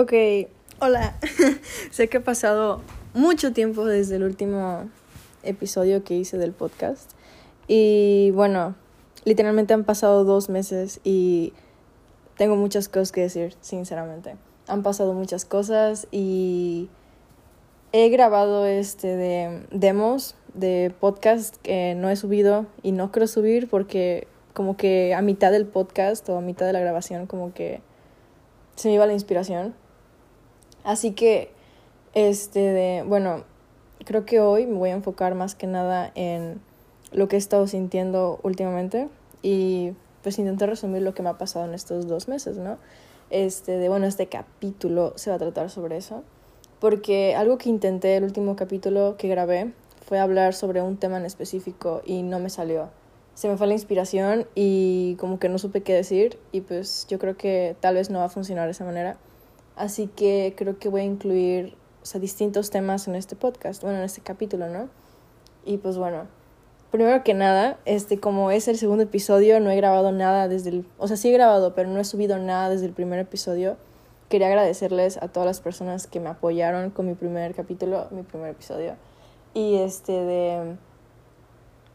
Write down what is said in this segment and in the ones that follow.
Ok, hola. sé que ha pasado mucho tiempo desde el último episodio que hice del podcast. Y bueno, literalmente han pasado dos meses y tengo muchas cosas que decir, sinceramente. Han pasado muchas cosas y he grabado este de demos de podcast que no he subido y no quiero subir porque como que a mitad del podcast o a mitad de la grabación como que se me iba la inspiración Así que, este, de, bueno, creo que hoy me voy a enfocar más que nada en lo que he estado sintiendo últimamente y pues intentar resumir lo que me ha pasado en estos dos meses, ¿no? Este, de, bueno, este capítulo se va a tratar sobre eso, porque algo que intenté el último capítulo que grabé fue hablar sobre un tema en específico y no me salió. Se me fue la inspiración y como que no supe qué decir y pues yo creo que tal vez no va a funcionar de esa manera. Así que creo que voy a incluir o sea, distintos temas en este podcast, bueno, en este capítulo, ¿no? Y pues bueno, primero que nada, este, como es el segundo episodio, no he grabado nada desde el, o sea, sí he grabado, pero no he subido nada desde el primer episodio. Quería agradecerles a todas las personas que me apoyaron con mi primer capítulo, mi primer episodio. Y este de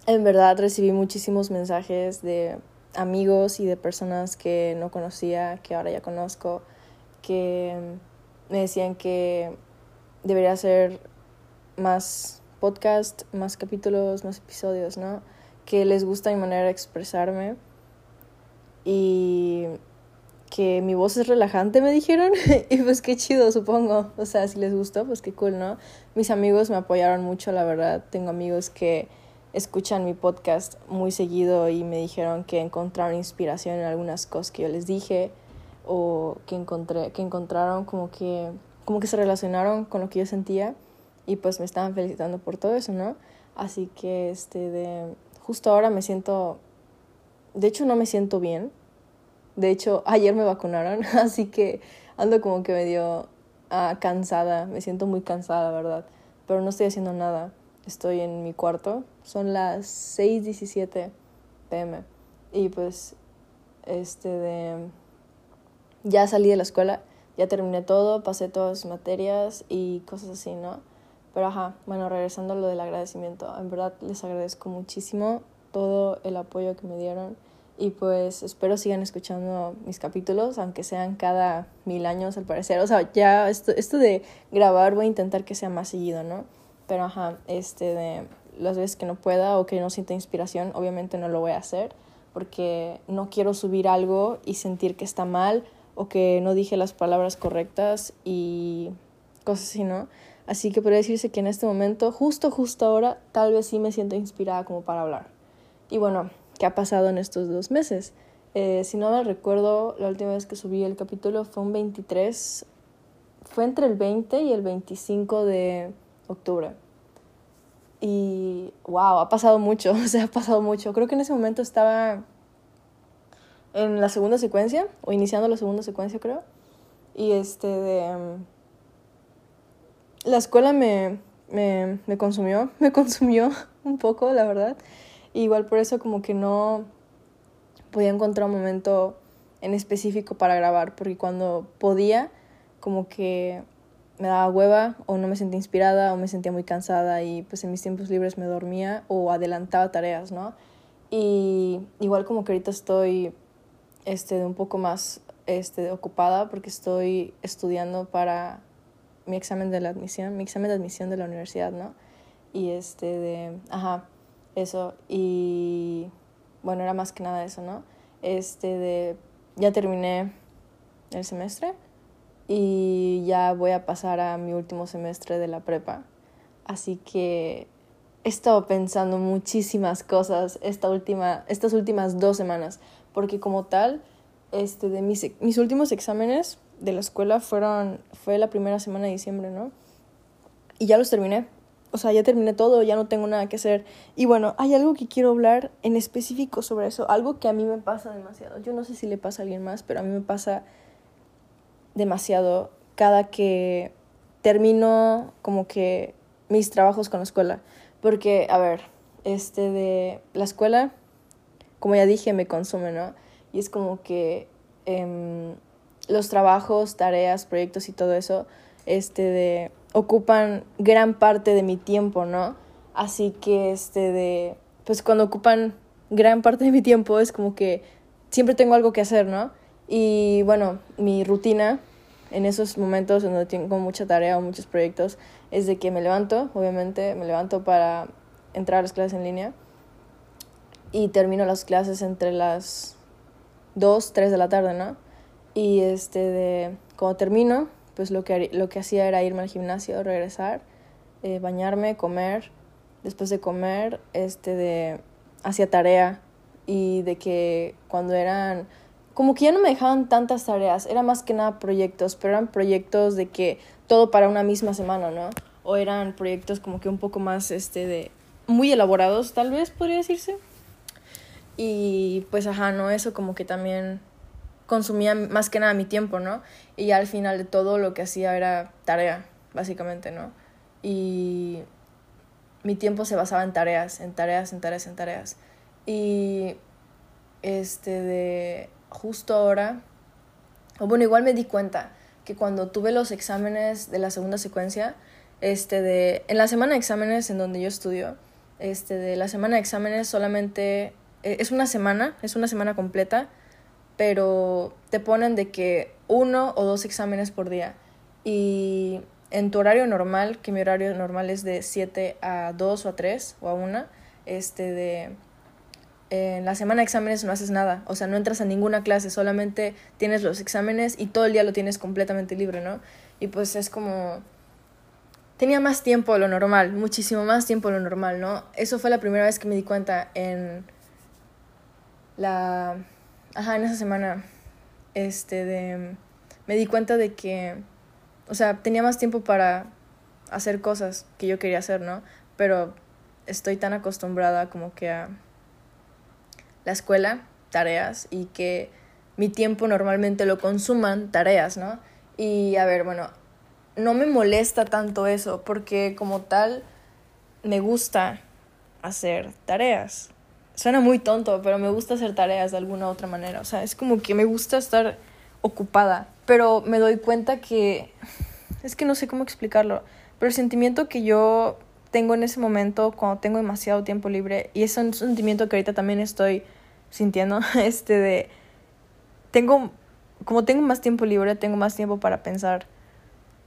en verdad recibí muchísimos mensajes de amigos y de personas que no conocía, que ahora ya conozco que me decían que debería hacer más podcast, más capítulos, más episodios, ¿no? Que les gusta mi manera de expresarme y que mi voz es relajante, me dijeron. y pues qué chido, supongo. O sea, si les gustó, pues qué cool, ¿no? Mis amigos me apoyaron mucho, la verdad. Tengo amigos que escuchan mi podcast muy seguido y me dijeron que encontraron inspiración en algunas cosas que yo les dije o que encontré que encontraron como que como que se relacionaron con lo que yo sentía y pues me estaban felicitando por todo eso, ¿no? Así que este de justo ahora me siento de hecho no me siento bien. De hecho, ayer me vacunaron, así que ando como que medio ah, cansada, me siento muy cansada, verdad, pero no estoy haciendo nada. Estoy en mi cuarto, son las 6:17 pm y pues este de ya salí de la escuela, ya terminé todo, pasé todas las materias y cosas así, ¿no? Pero ajá, bueno, regresando a lo del agradecimiento, en verdad les agradezco muchísimo todo el apoyo que me dieron y pues espero sigan escuchando mis capítulos, aunque sean cada mil años al parecer. O sea, ya esto, esto de grabar voy a intentar que sea más seguido, ¿no? Pero ajá, este de las veces que no pueda o que no sienta inspiración, obviamente no lo voy a hacer porque no quiero subir algo y sentir que está mal o que no dije las palabras correctas y cosas así, ¿no? Así que podría decirse que en este momento, justo, justo ahora, tal vez sí me siento inspirada como para hablar. Y bueno, ¿qué ha pasado en estos dos meses? Eh, si no me recuerdo, la última vez que subí el capítulo fue un 23, fue entre el 20 y el 25 de octubre. Y wow, ha pasado mucho, o sea, ha pasado mucho. Creo que en ese momento estaba en la segunda secuencia, o iniciando la segunda secuencia creo. Y este de... Mm, la escuela me, me, me consumió, me consumió un poco, la verdad. igual por eso como que no podía encontrar un momento en específico para grabar, porque cuando podía, como que me daba hueva o no me sentía inspirada o me sentía muy cansada y pues en mis tiempos libres me dormía o adelantaba tareas, ¿no? Y igual como que ahorita estoy este, un poco más este, ocupada porque estoy estudiando para mi examen de la admisión, mi examen de admisión de la universidad, ¿no? Y este de, ajá, eso. Y bueno, era más que nada eso, ¿no? Este de, ya terminé el semestre y ya voy a pasar a mi último semestre de la prepa. Así que he estado pensando muchísimas cosas esta última, estas últimas dos semanas porque como tal, este, de mis, mis últimos exámenes de la escuela fueron, fue la primera semana de diciembre, ¿no? Y ya los terminé. O sea, ya terminé todo, ya no tengo nada que hacer. Y bueno, hay algo que quiero hablar en específico sobre eso, algo que a mí me pasa demasiado. Yo no sé si le pasa a alguien más, pero a mí me pasa demasiado cada que termino como que mis trabajos con la escuela. Porque, a ver, este de la escuela como ya dije, me consume, ¿no? Y es como que em, los trabajos, tareas, proyectos y todo eso, este, de, ocupan gran parte de mi tiempo, ¿no? Así que, este, de, pues cuando ocupan gran parte de mi tiempo es como que siempre tengo algo que hacer, ¿no? Y bueno, mi rutina en esos momentos en donde tengo mucha tarea o muchos proyectos es de que me levanto, obviamente, me levanto para entrar a las clases en línea y termino las clases entre las 2, 3 de la tarde, ¿no? Y este de cuando termino, pues lo que, lo que hacía era irme al gimnasio, regresar, eh, bañarme, comer. Después de comer, este de hacía tarea y de que cuando eran como que ya no me dejaban tantas tareas, era más que nada proyectos, pero eran proyectos de que todo para una misma semana, ¿no? O eran proyectos como que un poco más este de muy elaborados, tal vez podría decirse. Y pues ajá, no, eso como que también consumía más que nada mi tiempo, ¿no? Y al final de todo lo que hacía era tarea, básicamente, ¿no? Y mi tiempo se basaba en tareas, en tareas, en tareas, en tareas. Y este de justo ahora, o bueno, igual me di cuenta que cuando tuve los exámenes de la segunda secuencia, este de en la semana de exámenes en donde yo estudio, este de la semana de exámenes solamente es una semana, es una semana completa, pero te ponen de que uno o dos exámenes por día. Y en tu horario normal, que mi horario normal es de 7 a 2 o a 3 o a 1, este de en la semana de exámenes no haces nada, o sea, no entras a ninguna clase, solamente tienes los exámenes y todo el día lo tienes completamente libre, ¿no? Y pues es como tenía más tiempo de lo normal, muchísimo más tiempo de lo normal, ¿no? Eso fue la primera vez que me di cuenta en la ajá, en esa semana este de me di cuenta de que o sea, tenía más tiempo para hacer cosas que yo quería hacer, ¿no? Pero estoy tan acostumbrada como que a la escuela, tareas y que mi tiempo normalmente lo consuman tareas, ¿no? Y a ver, bueno, no me molesta tanto eso porque como tal me gusta hacer tareas. Suena muy tonto, pero me gusta hacer tareas de alguna otra manera. O sea, es como que me gusta estar ocupada, pero me doy cuenta que es que no sé cómo explicarlo, pero el sentimiento que yo tengo en ese momento cuando tengo demasiado tiempo libre y es un sentimiento que ahorita también estoy sintiendo este de tengo como tengo más tiempo libre, tengo más tiempo para pensar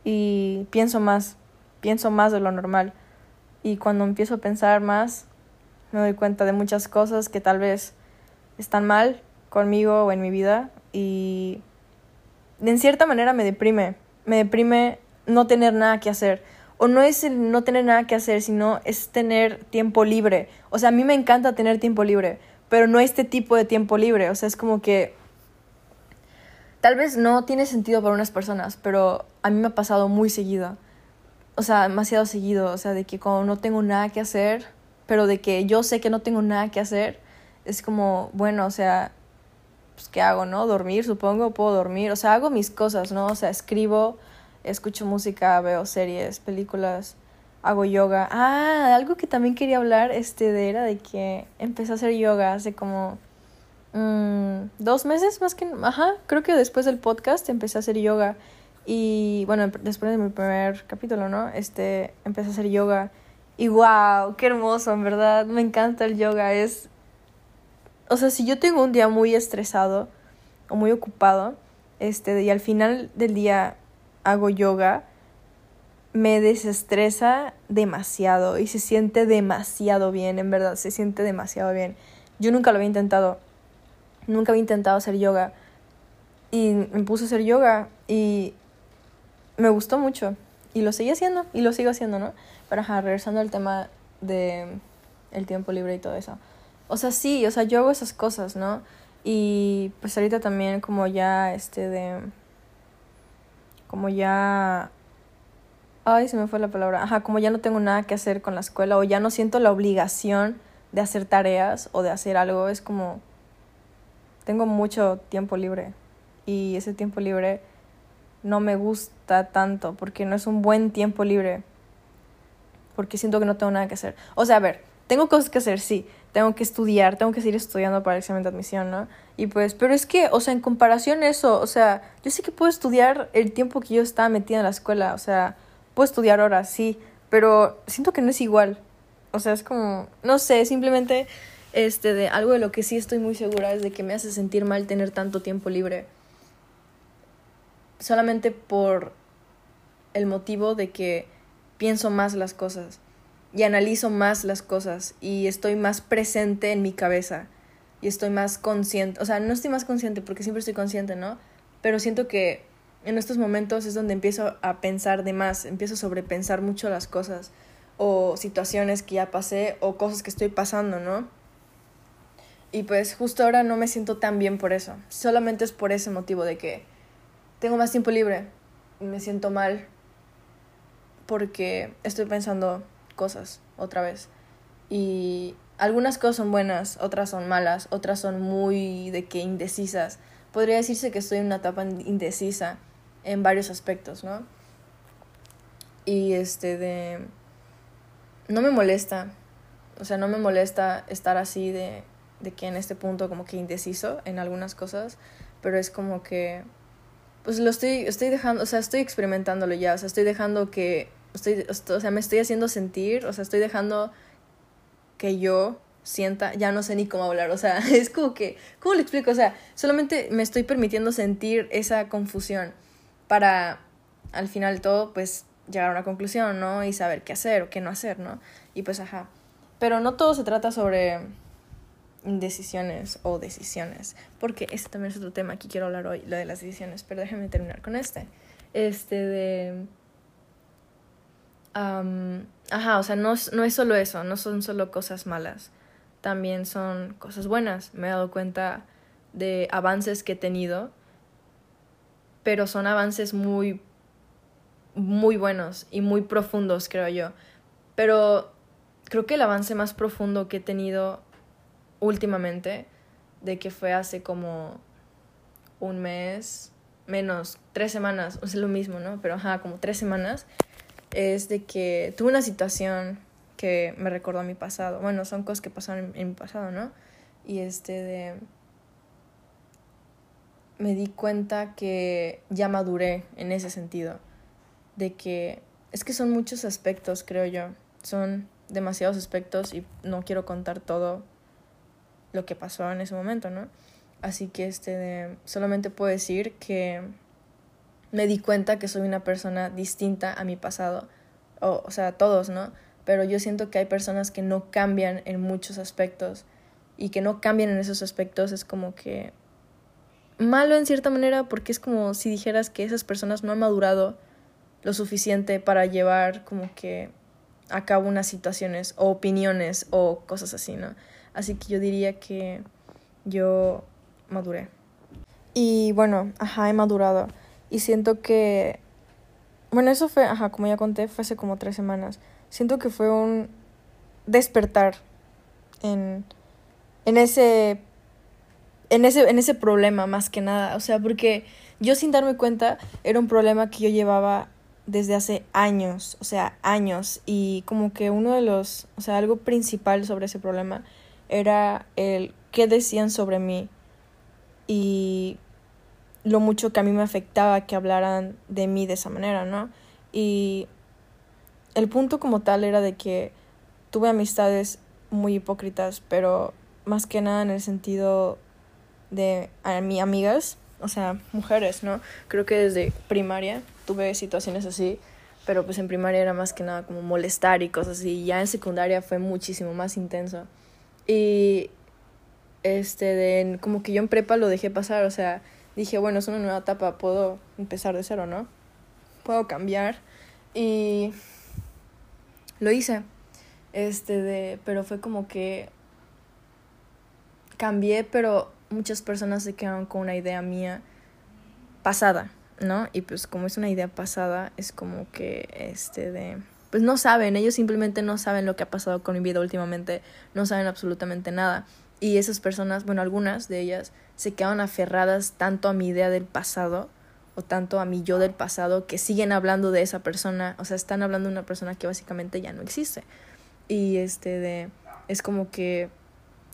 y pienso más, pienso más de lo normal. Y cuando empiezo a pensar más, me doy cuenta de muchas cosas que tal vez están mal conmigo o en mi vida y en cierta manera me deprime. Me deprime no tener nada que hacer. O no es el no tener nada que hacer, sino es tener tiempo libre. O sea, a mí me encanta tener tiempo libre, pero no este tipo de tiempo libre. O sea, es como que tal vez no tiene sentido para unas personas, pero a mí me ha pasado muy seguido. O sea, demasiado seguido. O sea, de que cuando no tengo nada que hacer, pero de que yo sé que no tengo nada que hacer, es como, bueno, o sea, pues, ¿qué hago, no? Dormir, supongo, puedo dormir. O sea, hago mis cosas, ¿no? O sea, escribo, escucho música, veo series, películas, hago yoga. Ah, algo que también quería hablar este, de era de que empecé a hacer yoga hace como mm, dos meses más que... Ajá, creo que después del podcast empecé a hacer yoga. Y bueno, después de mi primer capítulo, ¿no? Este, empecé a hacer yoga. Y wow, qué hermoso, en verdad. Me encanta el yoga. Es o sea, si yo tengo un día muy estresado o muy ocupado, este, y al final del día hago yoga, me desestresa demasiado y se siente demasiado bien, en verdad, se siente demasiado bien. Yo nunca lo había intentado, nunca había intentado hacer yoga y me puse a hacer yoga y me gustó mucho y lo seguí haciendo y lo sigo haciendo, ¿no? Pero ajá, regresando al tema de el tiempo libre y todo eso. O sea, sí, o sea, yo hago esas cosas, ¿no? Y pues ahorita también como ya, este, de... Como ya... Ay, se me fue la palabra. Ajá, como ya no tengo nada que hacer con la escuela o ya no siento la obligación de hacer tareas o de hacer algo, es como... Tengo mucho tiempo libre y ese tiempo libre no me gusta tanto porque no es un buen tiempo libre porque siento que no tengo nada que hacer. O sea, a ver, tengo cosas que hacer, sí, tengo que estudiar, tengo que seguir estudiando para el examen de admisión, ¿no? Y pues, pero es que, o sea, en comparación a eso, o sea, yo sé que puedo estudiar el tiempo que yo estaba metida en la escuela, o sea, puedo estudiar ahora, sí, pero siento que no es igual. O sea, es como, no sé, simplemente este de algo de lo que sí estoy muy segura es de que me hace sentir mal tener tanto tiempo libre. Solamente por el motivo de que pienso más las cosas y analizo más las cosas y estoy más presente en mi cabeza y estoy más consciente, o sea, no estoy más consciente porque siempre estoy consciente, ¿no? Pero siento que en estos momentos es donde empiezo a pensar de más, empiezo a sobrepensar mucho las cosas o situaciones que ya pasé o cosas que estoy pasando, ¿no? Y pues justo ahora no me siento tan bien por eso. Solamente es por ese motivo de que tengo más tiempo libre y me siento mal porque estoy pensando cosas otra vez. Y algunas cosas son buenas, otras son malas, otras son muy de que indecisas. Podría decirse que estoy en una etapa indecisa en varios aspectos, ¿no? Y este de... No me molesta, o sea, no me molesta estar así de, de que en este punto como que indeciso en algunas cosas, pero es como que pues lo estoy estoy dejando, o sea, estoy experimentándolo ya, o sea, estoy dejando que estoy o sea, me estoy haciendo sentir, o sea, estoy dejando que yo sienta, ya no sé ni cómo hablar, o sea, es como que, ¿cómo le explico? O sea, solamente me estoy permitiendo sentir esa confusión para al final todo, pues llegar a una conclusión, ¿no? Y saber qué hacer o qué no hacer, ¿no? Y pues, ajá. Pero no todo se trata sobre indecisiones o decisiones, porque este también es otro tema que quiero hablar hoy, lo de las decisiones, pero déjenme terminar con este. Este de... ajá, o sea, no, no es solo eso, no son solo cosas malas, también son cosas buenas. Me he dado cuenta de avances que he tenido pero son avances muy, muy buenos y muy profundos, creo yo. Pero creo que el avance más profundo que he tenido últimamente, de que fue hace como un mes, menos, tres semanas, o sea, lo mismo, ¿no? Pero ajá, como tres semanas, es de que tuve una situación que me recordó a mi pasado. Bueno, son cosas que pasaron en, mi pasado, ¿no? Y este de me di cuenta que ya maduré en ese sentido, de que es que son muchos aspectos, creo yo, son demasiados aspectos y no quiero contar todo lo que pasó en ese momento, ¿no? Así que este solamente puedo decir que me di cuenta que soy una persona distinta a mi pasado, o, o sea, todos, ¿no? Pero yo siento que hay personas que no cambian en muchos aspectos y que no cambian en esos aspectos es como que malo en cierta manera porque es como si dijeras que esas personas no han madurado lo suficiente para llevar como que a cabo unas situaciones o opiniones o cosas así, ¿no? Así que yo diría que yo maduré. Y bueno, ajá, he madurado. Y siento que... Bueno, eso fue, ajá, como ya conté, fue hace como tres semanas. Siento que fue un despertar en, en ese en ese, en ese problema más que nada. O sea, porque yo sin darme cuenta era un problema que yo llevaba desde hace años, o sea, años. Y como que uno de los, o sea, algo principal sobre ese problema era el qué decían sobre mí y lo mucho que a mí me afectaba que hablaran de mí de esa manera, ¿no? Y el punto como tal era de que tuve amistades muy hipócritas, pero más que nada en el sentido de a mi amigas, o sea, mujeres, ¿no? Creo que desde primaria tuve situaciones así, pero pues en primaria era más que nada como molestar y cosas así, ya en secundaria fue muchísimo más intenso. Y este de como que yo en prepa lo dejé pasar, o sea, dije, bueno, es una nueva etapa, puedo empezar de cero, ¿no? Puedo cambiar y lo hice. Este de, pero fue como que cambié, pero muchas personas se quedaron con una idea mía pasada, ¿no? Y pues como es una idea pasada, es como que este de pues no saben, ellos simplemente no saben lo que ha pasado con mi vida últimamente, no saben absolutamente nada. Y esas personas, bueno, algunas de ellas se quedan aferradas tanto a mi idea del pasado o tanto a mi yo del pasado que siguen hablando de esa persona, o sea, están hablando de una persona que básicamente ya no existe. Y este de es como que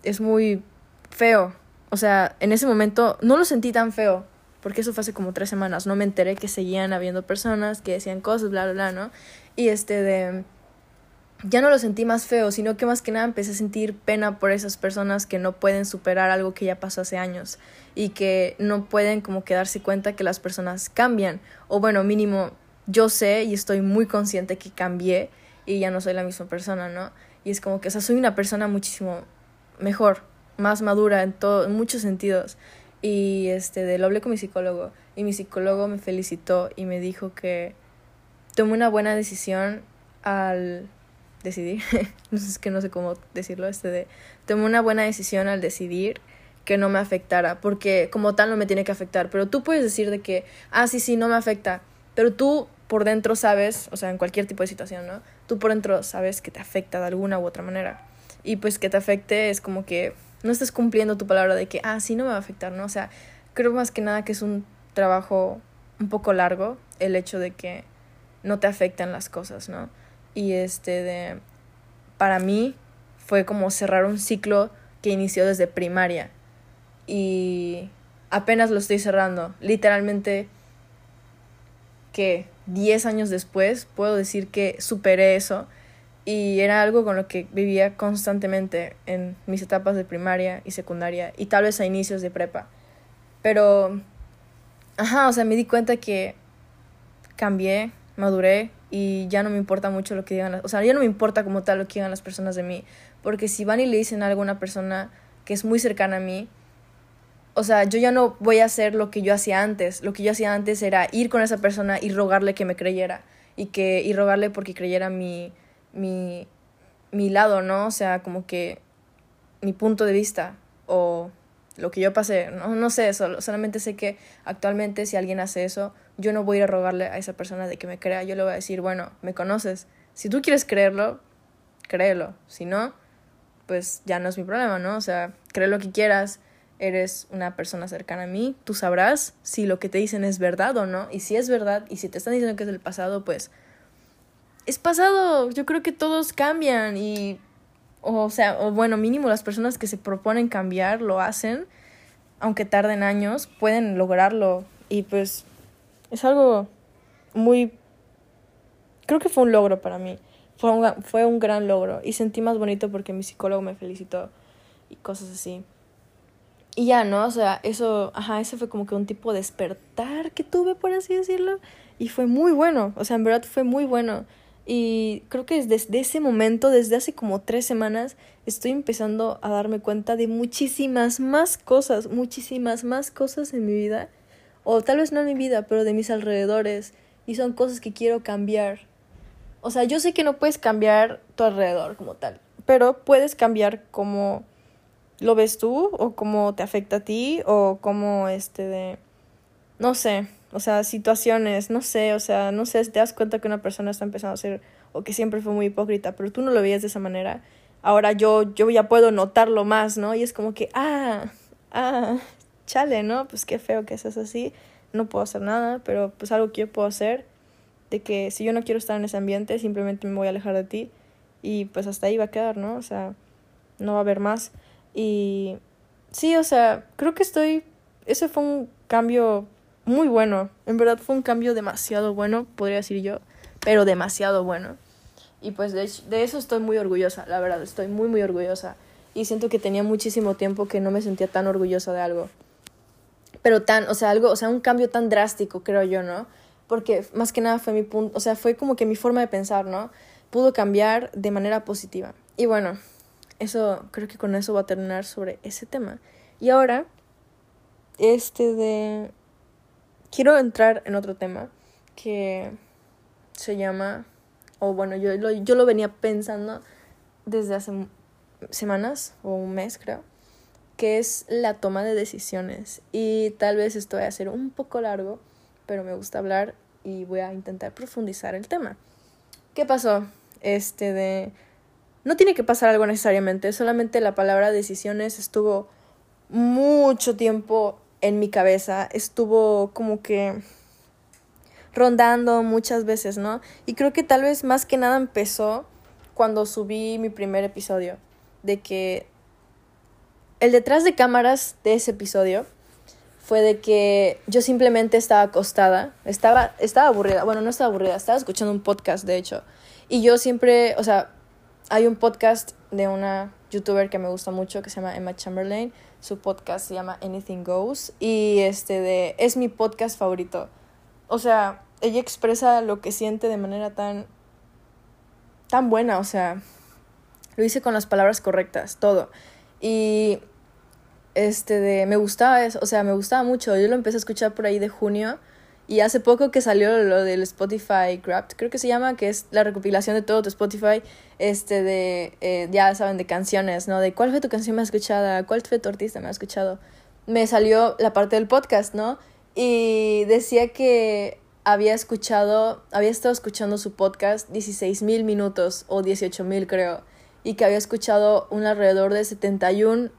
es muy feo. O sea, en ese momento no lo sentí tan feo, porque eso fue hace como tres semanas. No me enteré que seguían habiendo personas que decían cosas, bla, bla, bla, ¿no? Y este de... Ya no lo sentí más feo, sino que más que nada empecé a sentir pena por esas personas que no pueden superar algo que ya pasó hace años y que no pueden como que darse cuenta que las personas cambian. O bueno, mínimo, yo sé y estoy muy consciente que cambié y ya no soy la misma persona, ¿no? Y es como que, o sea, soy una persona muchísimo mejor, más madura en, todo, en muchos sentidos. Y este, de, lo hablé con mi psicólogo y mi psicólogo me felicitó y me dijo que tomé una buena decisión al decidir, no es que no sé cómo decirlo, este de, tomé una buena decisión al decidir que no me afectara, porque como tal no me tiene que afectar, pero tú puedes decir de que, ah, sí, sí, no me afecta, pero tú por dentro sabes, o sea, en cualquier tipo de situación, ¿no? Tú por dentro sabes que te afecta de alguna u otra manera. Y pues que te afecte es como que no estás cumpliendo tu palabra de que, ah, sí, no me va a afectar, ¿no? O sea, creo más que nada que es un trabajo un poco largo el hecho de que no te afectan las cosas, ¿no? Y este de, para mí fue como cerrar un ciclo que inició desde primaria y apenas lo estoy cerrando. Literalmente que 10 años después puedo decir que superé eso y era algo con lo que vivía constantemente en mis etapas de primaria y secundaria y tal vez a inicios de prepa. Pero, ajá, o sea, me di cuenta que cambié, maduré y ya no me importa mucho lo que digan, o sea, ya no me importa como tal lo que digan las personas de mí, porque si van y le dicen a alguna persona que es muy cercana a mí, o sea, yo ya no voy a hacer lo que yo hacía antes. Lo que yo hacía antes era ir con esa persona y rogarle que me creyera. Y, que, y rogarle porque creyera mi, mi, mi lado, ¿no? O sea, como que mi punto de vista o lo que yo pasé. No, no sé, solo, solamente sé que actualmente si alguien hace eso, yo no voy a ir a rogarle a esa persona de que me crea. Yo le voy a decir, bueno, me conoces. Si tú quieres creerlo, créelo. Si no, pues ya no es mi problema, ¿no? O sea, cree lo que quieras eres una persona cercana a mí, tú sabrás si lo que te dicen es verdad o no. Y si es verdad y si te están diciendo que es del pasado, pues es pasado. Yo creo que todos cambian y, o sea, o bueno, mínimo las personas que se proponen cambiar lo hacen, aunque tarden años, pueden lograrlo. Y pues es algo muy... Creo que fue un logro para mí. Fue un, fue un gran logro y sentí más bonito porque mi psicólogo me felicitó y cosas así. Y ya, ¿no? O sea, eso, ajá, ese fue como que un tipo de despertar que tuve, por así decirlo. Y fue muy bueno, o sea, en verdad fue muy bueno. Y creo que desde ese momento, desde hace como tres semanas, estoy empezando a darme cuenta de muchísimas más cosas, muchísimas más cosas en mi vida. O tal vez no en mi vida, pero de mis alrededores. Y son cosas que quiero cambiar. O sea, yo sé que no puedes cambiar tu alrededor como tal, pero puedes cambiar como lo ves tú o cómo te afecta a ti o cómo este de no sé, o sea, situaciones, no sé, o sea, no sé, te das cuenta que una persona está empezando a ser o que siempre fue muy hipócrita, pero tú no lo veías de esa manera. Ahora yo yo ya puedo notarlo más, ¿no? Y es como que ah, ah, chale, ¿no? Pues qué feo que seas así. No puedo hacer nada, pero pues algo que yo puedo hacer de que si yo no quiero estar en ese ambiente, simplemente me voy a alejar de ti y pues hasta ahí va a quedar, ¿no? O sea, no va a haber más. Y sí, o sea, creo que estoy... Ese fue un cambio muy bueno. En verdad fue un cambio demasiado bueno, podría decir yo, pero demasiado bueno. Y pues de, de eso estoy muy orgullosa, la verdad, estoy muy, muy orgullosa. Y siento que tenía muchísimo tiempo que no me sentía tan orgullosa de algo. Pero tan, o sea, algo, o sea, un cambio tan drástico, creo yo, ¿no? Porque más que nada fue mi punto, o sea, fue como que mi forma de pensar, ¿no? Pudo cambiar de manera positiva. Y bueno, eso, creo que con eso va a terminar sobre ese tema. Y ahora, este de... Quiero entrar en otro tema que se llama, o bueno, yo yo lo venía pensando desde hace semanas o un mes creo, que es la toma de decisiones. Y tal vez esto va a ser un poco largo, pero me gusta hablar y voy a intentar profundizar el tema. ¿Qué pasó? Este de no tiene que pasar algo necesariamente, solamente la palabra decisiones estuvo mucho tiempo en mi cabeza, estuvo como que rondando muchas veces, ¿no? Y creo que tal vez más que nada empezó cuando subí mi primer episodio, de que el detrás de cámaras de ese episodio fue de que yo simplemente estaba acostada, estaba, estaba aburrida, bueno, no estaba aburrida, estaba escuchando un podcast, de hecho. Y yo siempre, o sea, hay un podcast de una youtuber que me gusta mucho que se llama Emma Chamberlain. Su podcast se llama Anything Goes y este de es mi podcast favorito. O sea, ella expresa lo que siente de manera tan tan buena, o sea, lo hice con las palabras correctas, todo. Y este de me gustaba eso, o sea, me gustaba mucho. Yo lo empecé a escuchar por ahí de junio y hace poco que salió lo del Spotify Grabbed, creo que se llama, que es la recopilación de todo tu Spotify, este de, eh, ya saben, de canciones, ¿no? De cuál fue tu canción más escuchada, cuál fue tu artista más escuchado. Me salió la parte del podcast, ¿no? Y decía que había escuchado, había estado escuchando su podcast 16 mil minutos o 18 mil creo, y que había escuchado un alrededor de 71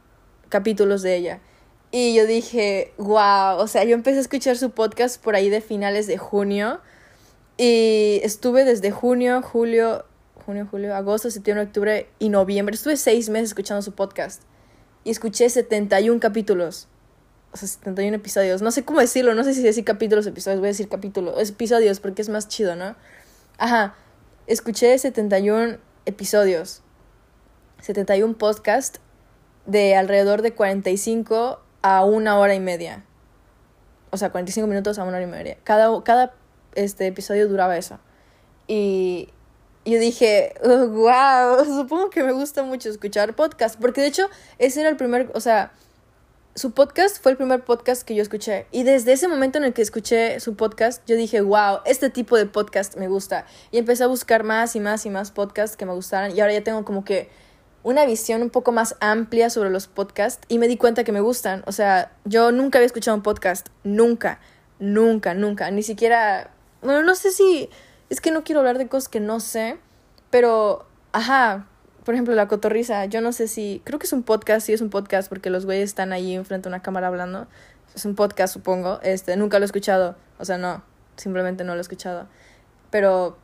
capítulos de ella. Y yo dije, wow, o sea, yo empecé a escuchar su podcast por ahí de finales de junio. Y estuve desde junio, julio, junio, julio, agosto, septiembre, octubre y noviembre. Estuve seis meses escuchando su podcast. Y escuché 71 capítulos. O sea, 71 episodios. No sé cómo decirlo, no sé si decir capítulos, episodios. Voy a decir capítulos, episodios porque es más chido, ¿no? Ajá. Escuché 71 episodios. 71 podcasts de alrededor de 45 a una hora y media. O sea, 45 minutos a una hora y media. Cada, cada este, episodio duraba eso. Y yo dije, wow, supongo que me gusta mucho escuchar podcast. Porque de hecho, ese era el primer, o sea, su podcast fue el primer podcast que yo escuché. Y desde ese momento en el que escuché su podcast, yo dije, wow, este tipo de podcast me gusta. Y empecé a buscar más y más y más podcasts que me gustaran. Y ahora ya tengo como que una visión un poco más amplia sobre los podcasts y me di cuenta que me gustan. O sea, yo nunca había escuchado un podcast, nunca, nunca, nunca, ni siquiera, bueno, no sé si, es que no quiero hablar de cosas que no sé, pero, ajá, por ejemplo, La Cotorriza, yo no sé si, creo que es un podcast, sí es un podcast porque los güeyes están ahí enfrente de una cámara hablando. Es un podcast, supongo, este, nunca lo he escuchado, o sea, no, simplemente no lo he escuchado. Pero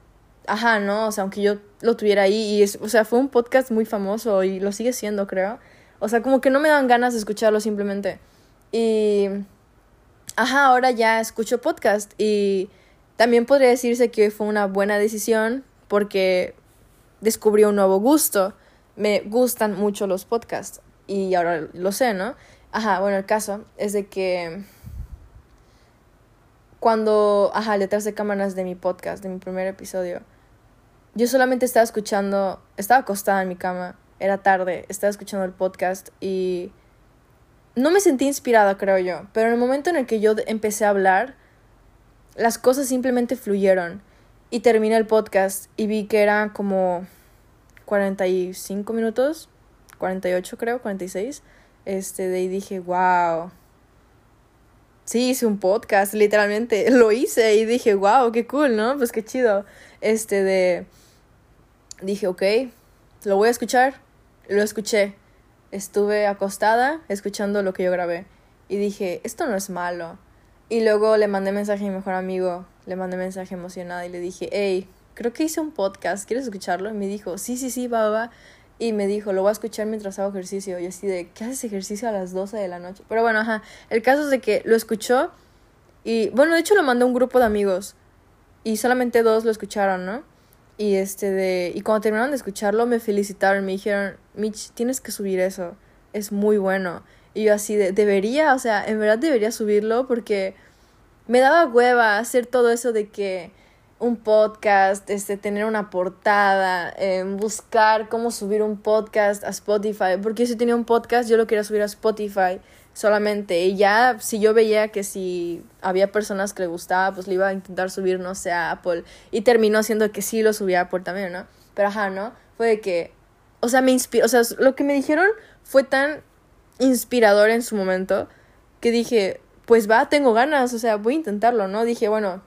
ajá, ¿no? O sea, aunque yo lo tuviera ahí y es, o sea, fue un podcast muy famoso y lo sigue siendo, creo. O sea, como que no me dan ganas de escucharlo simplemente. Y ajá, ahora ya escucho podcast y también podría decirse que fue una buena decisión porque descubrí un nuevo gusto. Me gustan mucho los podcasts y ahora lo sé, ¿no? Ajá, bueno, el caso es de que cuando, ajá, detrás de cámaras de mi podcast, de mi primer episodio, yo solamente estaba escuchando, estaba acostada en mi cama, era tarde, estaba escuchando el podcast y no me sentí inspirada, creo yo, pero en el momento en el que yo empecé a hablar, las cosas simplemente fluyeron y terminé el podcast y vi que era como 45 minutos, 48 creo, 46, este, de ahí dije, wow. Sí, hice un podcast, literalmente, lo hice y dije, wow, qué cool, ¿no? Pues qué chido. Este de dije, ok, lo voy a escuchar. Lo escuché. Estuve acostada escuchando lo que yo grabé. Y dije, esto no es malo. Y luego le mandé mensaje a mi mejor amigo. Le mandé mensaje emocionada y le dije, hey, creo que hice un podcast. ¿Quieres escucharlo? Y me dijo, sí, sí, sí, va, va. Y me dijo, lo voy a escuchar mientras hago ejercicio. Y así de, ¿qué haces ejercicio a las 12 de la noche? Pero bueno, ajá. El caso es de que lo escuchó. Y bueno, de hecho lo mandé a un grupo de amigos. Y solamente dos lo escucharon, ¿no? Y este de. Y cuando terminaron de escucharlo, me felicitaron, me dijeron, Mitch, tienes que subir eso. Es muy bueno. Y yo así de, debería, o sea, en verdad debería subirlo porque me daba hueva hacer todo eso de que un podcast, este, tener una portada, eh, buscar cómo subir un podcast a Spotify. Porque si tenía un podcast, yo lo quería subir a Spotify solamente. Y ya si yo veía que si había personas que le gustaba, pues le iba a intentar subir, no sé, a Apple. Y terminó siendo que sí lo subía a Apple también, ¿no? Pero ajá, ¿no? Fue de que, o sea, me inspiró, o sea, lo que me dijeron fue tan inspirador en su momento que dije, pues va, tengo ganas, o sea, voy a intentarlo, ¿no? Dije, bueno,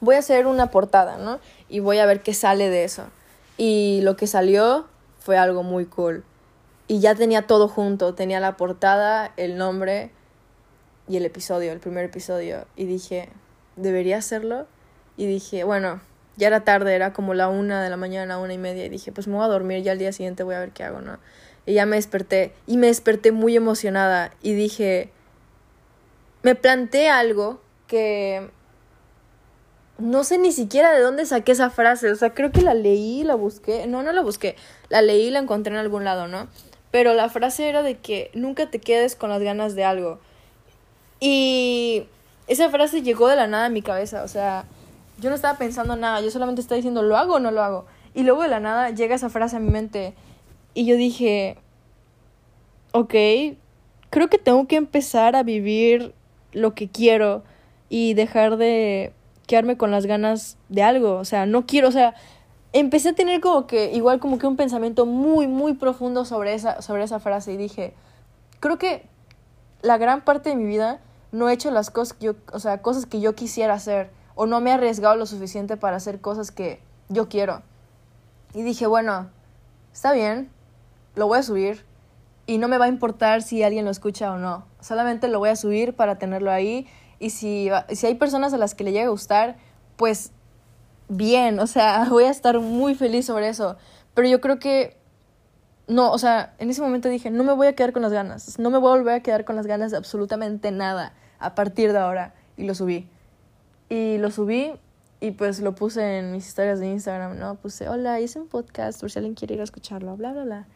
voy a hacer una portada, ¿no? Y voy a ver qué sale de eso. Y lo que salió fue algo muy cool y ya tenía todo junto, tenía la portada, el nombre y el episodio, el primer episodio. Y dije, ¿debería hacerlo? Y dije, bueno, ya era tarde, era como la una de la mañana, una y media. Y dije, pues me voy a dormir, ya al día siguiente voy a ver qué hago, ¿no? Y ya me desperté. Y me desperté muy emocionada. Y dije, me planteé algo que no sé ni siquiera de dónde saqué esa frase. O sea, creo que la leí, la busqué. No, no la busqué. La leí la encontré en algún lado, ¿no? Pero la frase era de que nunca te quedes con las ganas de algo. Y esa frase llegó de la nada a mi cabeza. O sea, yo no estaba pensando nada. Yo solamente estaba diciendo, ¿lo hago o no lo hago? Y luego de la nada llega esa frase a mi mente. Y yo dije, ok, creo que tengo que empezar a vivir lo que quiero y dejar de quedarme con las ganas de algo. O sea, no quiero, o sea, empecé a tener como que, igual como que un pensamiento muy, muy profundo sobre esa, sobre esa frase y dije, creo que la gran parte de mi vida no he hecho las cosas que yo, o sea, cosas que yo quisiera hacer o no me he arriesgado lo suficiente para hacer cosas que yo quiero. Y dije, bueno, está bien, lo voy a subir y no me va a importar si alguien lo escucha o no. Solamente lo voy a subir para tenerlo ahí y si, si hay personas a las que le llega a gustar, pues bien, o sea, voy a estar muy feliz sobre eso. Pero yo creo que no, o sea, en ese momento dije, no me voy a quedar con las ganas, no me voy a volver a quedar con las ganas de absolutamente nada a partir de ahora. Y lo subí. Y lo subí y pues lo puse en mis historias de Instagram, ¿no? Puse, hola, hice un podcast por si alguien quiere ir a escucharlo, bla, bla, bla.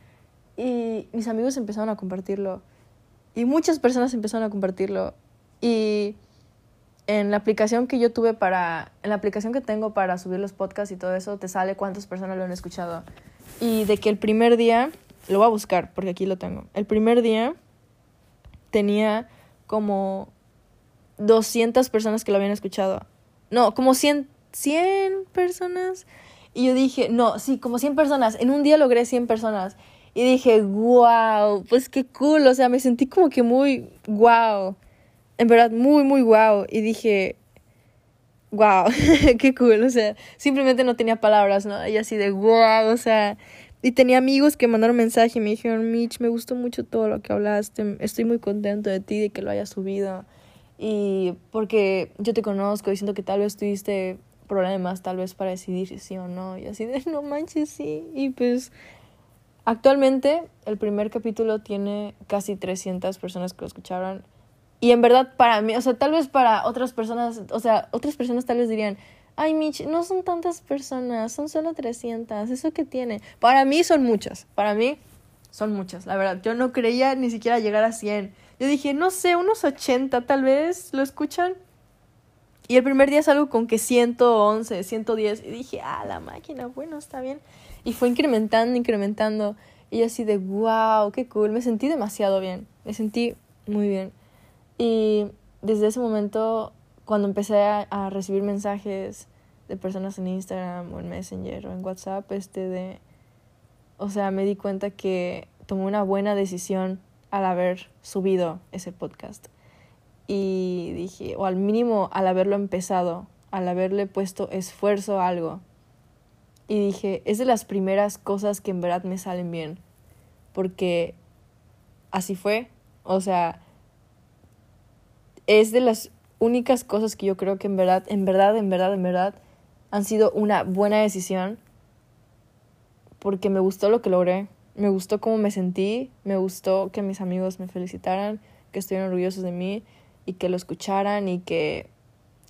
Y mis amigos empezaron a compartirlo. Y muchas personas empezaron a compartirlo. Y en la aplicación que yo tuve para, en la aplicación que tengo para subir los podcasts y todo eso, te sale cuántas personas lo han escuchado. Y de que el primer día, lo voy a buscar porque aquí lo tengo. El primer día tenía como 200 personas que lo habían escuchado. No, como 100, 100 personas. Y yo dije, no, sí, como 100 personas. En un día logré 100 personas. Y dije, wow, pues qué cool. O sea, me sentí como que muy wow en verdad muy, muy guau. Y dije, wow, qué cool. O sea, simplemente no tenía palabras, ¿no? Y así de wow, o sea. Y tenía amigos que mandaron mensaje y me dijeron, Mitch, me gustó mucho todo lo que hablaste. Estoy muy contento de ti, de que lo hayas subido. Y porque yo te conozco diciendo que tal vez tuviste problemas, tal vez para decidir si sí o no. Y así de, no manches, sí. Y pues actualmente el primer capítulo tiene casi 300 personas que lo escucharon y en verdad para mí, o sea, tal vez para otras personas, o sea, otras personas tal vez dirían, ay, Mitch, no son tantas personas, son solo 300, ¿eso qué tiene? Para mí son muchas, para mí son muchas, la verdad. Yo no creía ni siquiera llegar a 100. Yo dije, no sé, unos 80 tal vez lo escuchan. Y el primer día salgo con que 111, 110. Y dije, ah, la máquina, bueno, está bien. Y fue incrementando, incrementando. Y así de, wow, qué cool. Me sentí demasiado bien. Me sentí muy bien. Y desde ese momento, cuando empecé a, recibir mensajes de personas en Instagram o en Messenger o en WhatsApp, este de, o sea, me di cuenta que tomé una buena decisión al haber subido ese podcast. Y dije, o al mínimo al haberlo empezado, al haberle puesto esfuerzo a algo. Y dije, es de las primeras cosas que en verdad me salen bien. Porque así fue. O sea, es de las únicas cosas que yo creo que en verdad, en verdad, en verdad, en verdad han sido una buena decisión porque me gustó lo que logré, me gustó cómo me sentí, me gustó que mis amigos me felicitaran, que estuvieran orgullosos de mí y que lo escucharan y que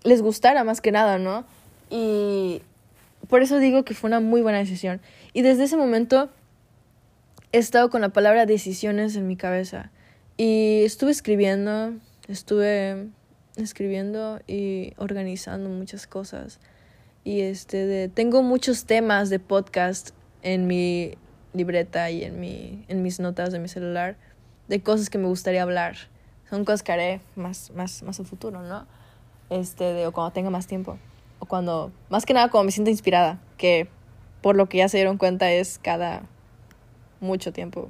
les gustara más que nada, ¿no? Y por eso digo que fue una muy buena decisión. Y desde ese momento he estado con la palabra decisiones en mi cabeza. Y estuve escribiendo, estuve escribiendo y organizando muchas cosas. Y este de, tengo muchos temas de podcast en mi libreta y en mi en mis notas de mi celular de cosas que me gustaría hablar. Son cosas que haré más más más a futuro, ¿no? Este de o cuando tenga más tiempo o cuando más que nada cuando me sienta inspirada, que por lo que ya se dieron cuenta es cada mucho tiempo.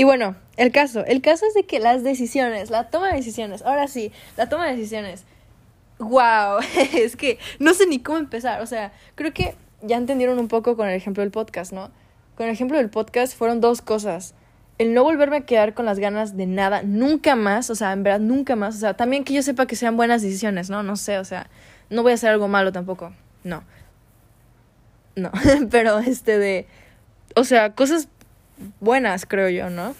Y bueno, el caso, el caso es de que las decisiones, la toma de decisiones, ahora sí, la toma de decisiones. Wow, es que no sé ni cómo empezar, o sea, creo que ya entendieron un poco con el ejemplo del podcast, ¿no? Con el ejemplo del podcast fueron dos cosas. El no volverme a quedar con las ganas de nada, nunca más, o sea, en verdad, nunca más. O sea, también que yo sepa que sean buenas decisiones, ¿no? No sé, o sea, no voy a hacer algo malo tampoco. No. No, pero este de... O sea, cosas buenas, creo yo, ¿no?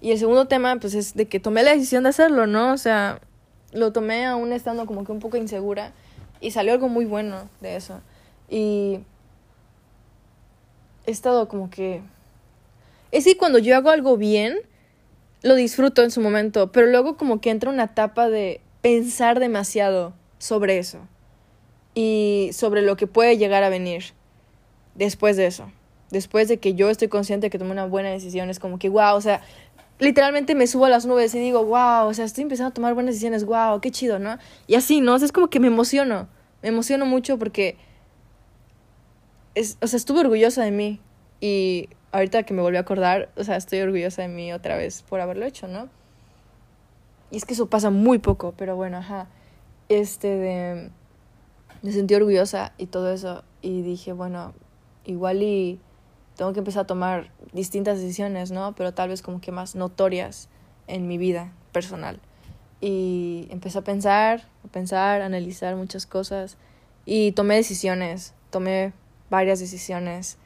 Y el segundo tema, pues es de que tomé la decisión de hacerlo, ¿no? O sea, lo tomé aún estando como que un poco insegura y salió algo muy bueno de eso. Y he estado como que... Es que cuando yo hago algo bien, lo disfruto en su momento, pero luego como que entra una etapa de pensar demasiado sobre eso y sobre lo que puede llegar a venir después de eso. Después de que yo estoy consciente de que tomé una buena decisión, es como que, wow, o sea, literalmente me subo a las nubes y digo, wow, o sea, estoy empezando a tomar buenas decisiones, wow, qué chido, ¿no? Y así, ¿no? O sea, es como que me emociono, me emociono mucho porque, es, o sea, estuve orgullosa de mí y ahorita que me volví a acordar, o sea, estoy orgullosa de mí otra vez por haberlo hecho, ¿no? Y es que eso pasa muy poco, pero bueno, ajá. Este de... Me sentí orgullosa y todo eso y dije, bueno, igual y tengo que empezar a tomar distintas decisiones, ¿no? Pero tal vez como que más notorias en mi vida personal. Y empecé a pensar, a pensar, a analizar muchas cosas y tomé decisiones, tomé varias decisiones.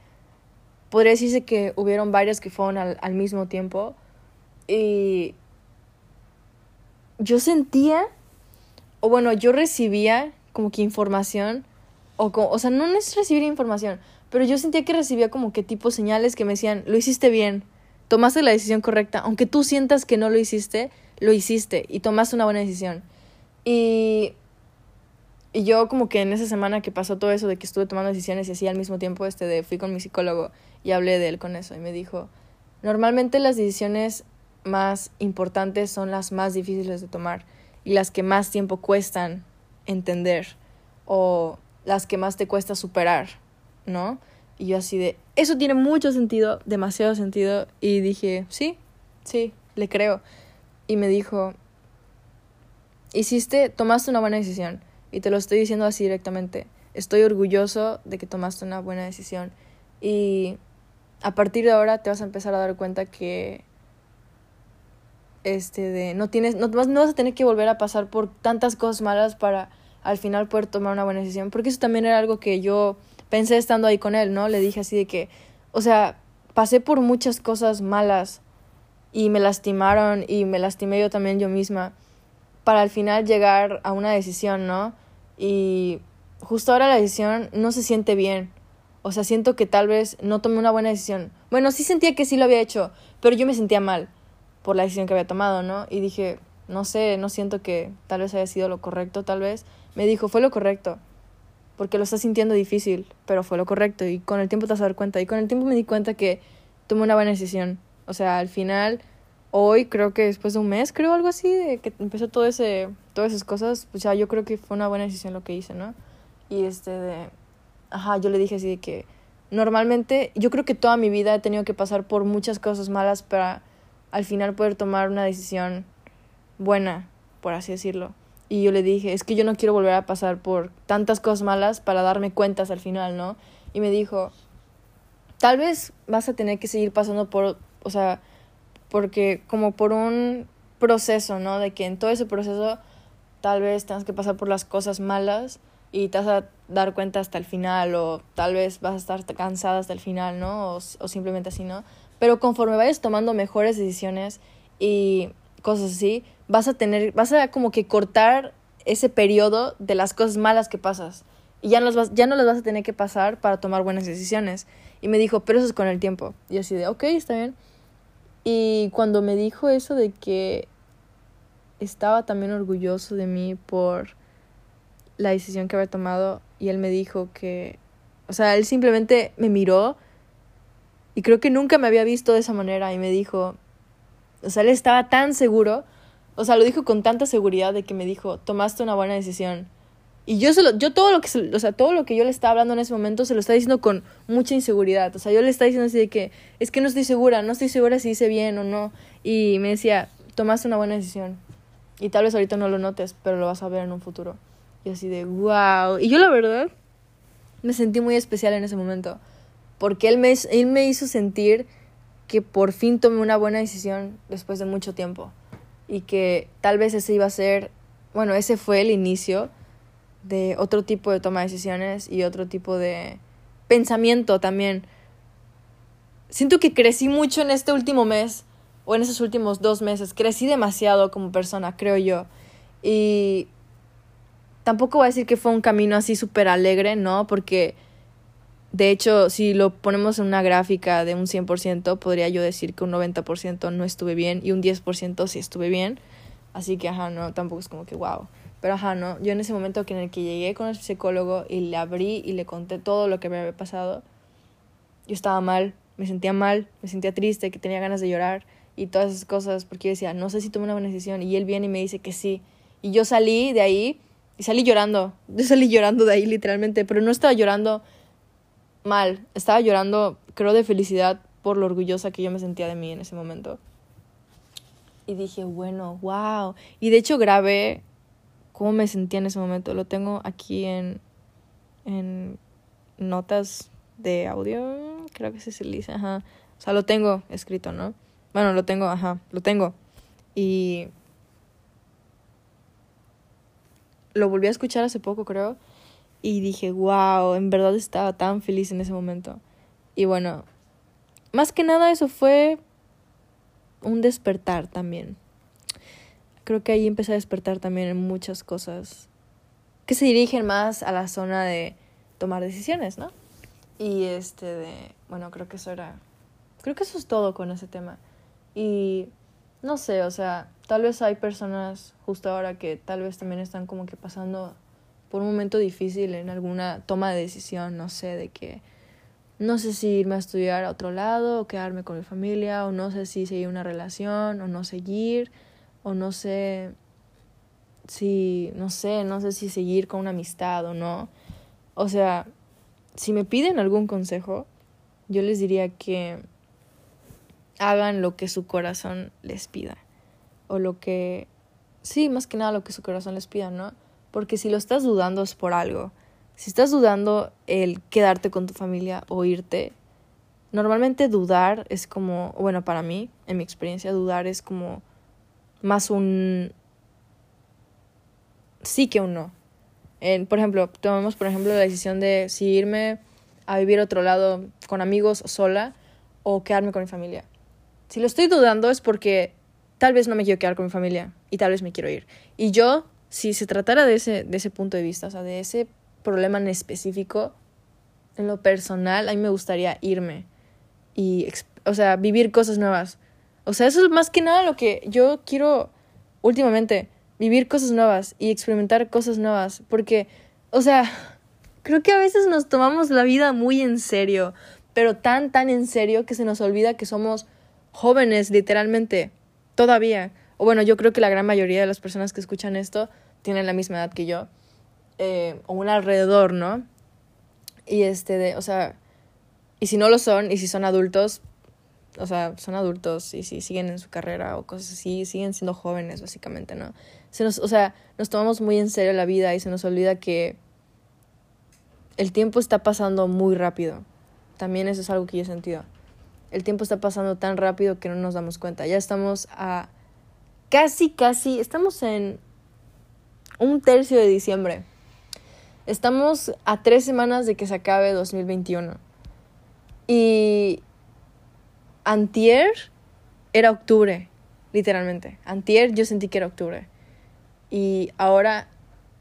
Podría decirse que hubieron varias que fueron al, al mismo tiempo y yo sentía, o bueno, yo recibía como que información, o, o sea, no es recibir información, pero yo sentía que recibía como que tipo señales que me decían, lo hiciste bien, tomaste la decisión correcta, aunque tú sientas que no lo hiciste, lo hiciste y tomaste una buena decisión. Y, y yo como que en esa semana que pasó todo eso de que estuve tomando decisiones y así al mismo tiempo, este de, fui con mi psicólogo y hablé de él con eso y me dijo, normalmente las decisiones más importantes son las más difíciles de tomar y las que más tiempo cuestan entender o las que más te cuesta superar. ¿No? Y yo así de, eso tiene mucho sentido, demasiado sentido. Y dije, sí, sí, le creo. Y me dijo, hiciste, tomaste una buena decisión. Y te lo estoy diciendo así directamente. Estoy orgulloso de que tomaste una buena decisión. Y a partir de ahora te vas a empezar a dar cuenta que este de no tienes no, no vas a tener que volver a pasar por tantas cosas malas para al final poder tomar una buena decisión porque eso también era algo que yo pensé estando ahí con él, ¿no? Le dije así de que, o sea, pasé por muchas cosas malas y me lastimaron y me lastimé yo también yo misma para al final llegar a una decisión, ¿no? Y justo ahora la decisión no se siente bien. O sea, siento que tal vez no tomé una buena decisión. Bueno, sí sentía que sí lo había hecho, pero yo me sentía mal por la decisión que había tomado, ¿no? Y dije, no sé, no siento que tal vez haya sido lo correcto, tal vez. Me dijo, fue lo correcto porque lo estás sintiendo difícil, pero fue lo correcto y con el tiempo te vas a dar cuenta. Y con el tiempo me di cuenta que tomé una buena decisión. O sea, al final, hoy creo que después de un mes, creo algo así, de que empezó todo ese, todas esas cosas, pues yo creo que fue una buena decisión lo que hice, ¿no? Y este de, ajá, yo le dije así de que normalmente, yo creo que toda mi vida he tenido que pasar por muchas cosas malas para al final poder tomar una decisión buena, por así decirlo. Y yo le dije, es que yo no quiero volver a pasar por tantas cosas malas para darme cuentas al final, ¿no? Y me dijo, tal vez vas a tener que seguir pasando por, o sea, porque como por un proceso, ¿no? De que en todo ese proceso tal vez tengas que pasar por las cosas malas y te vas a dar cuenta hasta el final o tal vez vas a estar cansada hasta el final, ¿no? O, o simplemente así, ¿no? Pero conforme vayas tomando mejores decisiones y cosas así, vas a tener, vas a como que cortar ese periodo de las cosas malas que pasas. Y ya no, las vas, ya no las vas a tener que pasar para tomar buenas decisiones. Y me dijo, pero eso es con el tiempo. Y así de, ok, está bien. Y cuando me dijo eso de que estaba también orgulloso de mí por la decisión que había tomado, y él me dijo que, o sea, él simplemente me miró y creo que nunca me había visto de esa manera y me dijo, o sea, él estaba tan seguro o sea, lo dijo con tanta seguridad de que me dijo, tomaste una buena decisión. Y yo se yo todo lo que, o sea, todo lo que yo le estaba hablando en ese momento se lo estaba diciendo con mucha inseguridad. O sea, yo le estaba diciendo así de que, es que no estoy segura, no estoy segura si hice bien o no. Y me decía, tomaste una buena decisión. Y tal vez ahorita no lo notes, pero lo vas a ver en un futuro. Y así de, wow. Y yo la verdad, me sentí muy especial en ese momento. Porque él me, él me hizo sentir que por fin tomé una buena decisión después de mucho tiempo y que tal vez ese iba a ser, bueno, ese fue el inicio de otro tipo de toma de decisiones y otro tipo de pensamiento también siento que crecí mucho en este último mes o en esos últimos dos meses. Crecí demasiado como persona, creo yo. Y tampoco voy a decir que fue un camino así súper alegre, ¿no? Porque de hecho, si lo ponemos en una gráfica de un 100%, podría yo decir que un 90% no estuve bien y un 10% sí estuve bien. Así que, ajá, no, tampoco es como que wow. Pero, ajá, no, yo en ese momento que en el que llegué con el psicólogo y le abrí y le conté todo lo que me había pasado, yo estaba mal, me sentía mal, me sentía triste, que tenía ganas de llorar y todas esas cosas, porque yo decía, no sé si tomé una buena decisión. Y él viene y me dice que sí. Y yo salí de ahí y salí llorando. Yo salí llorando de ahí literalmente, pero no estaba llorando mal, estaba llorando, creo, de felicidad por lo orgullosa que yo me sentía de mí en ese momento. Y dije, bueno, wow. Y de hecho grabé cómo me sentía en ese momento. Lo tengo aquí en, en notas de audio, creo que se dice, ajá. O sea, lo tengo escrito, ¿no? Bueno, lo tengo, ajá, lo tengo. Y lo volví a escuchar hace poco, creo. Y dije, wow, en verdad estaba tan feliz en ese momento. Y bueno, más que nada eso fue un despertar también. Creo que ahí empecé a despertar también en muchas cosas que se dirigen más a la zona de tomar decisiones, ¿no? Y este de, bueno, creo que eso era, creo que eso es todo con ese tema. Y no sé, o sea, tal vez hay personas justo ahora que tal vez también están como que pasando por un momento difícil en alguna toma de decisión, no sé, de que no sé si irme a estudiar a otro lado o quedarme con mi familia, o no sé si seguir una relación o no seguir, o no sé si, no sé, no sé si seguir con una amistad o no. O sea, si me piden algún consejo, yo les diría que hagan lo que su corazón les pida. O lo que, sí, más que nada lo que su corazón les pida, ¿no? Porque si lo estás dudando es por algo. Si estás dudando el quedarte con tu familia o irte, normalmente dudar es como, bueno, para mí, en mi experiencia, dudar es como más un sí que un no. por ejemplo, tomamos por ejemplo la decisión de si irme a vivir a otro lado con amigos sola o quedarme con mi familia. Si lo estoy dudando es porque tal vez no me quiero quedar con mi familia y tal vez me quiero ir. Y yo si se tratara de ese, de ese punto de vista, o sea, de ese problema en específico, en lo personal, a mí me gustaría irme y, o sea, vivir cosas nuevas. O sea, eso es más que nada lo que yo quiero últimamente, vivir cosas nuevas y experimentar cosas nuevas, porque, o sea, creo que a veces nos tomamos la vida muy en serio, pero tan, tan en serio que se nos olvida que somos jóvenes, literalmente, todavía. O bueno, yo creo que la gran mayoría de las personas que escuchan esto tienen la misma edad que yo, eh, o un alrededor, ¿no? Y este, de, o sea, y si no lo son, y si son adultos, o sea, son adultos y si siguen en su carrera o cosas así, siguen siendo jóvenes, básicamente, ¿no? Se nos, o sea, nos tomamos muy en serio la vida y se nos olvida que el tiempo está pasando muy rápido. También eso es algo que yo he sentido. El tiempo está pasando tan rápido que no nos damos cuenta. Ya estamos a casi, casi, estamos en un tercio de diciembre. Estamos a tres semanas de que se acabe 2021. Y antier era octubre, literalmente. Antier yo sentí que era octubre. Y ahora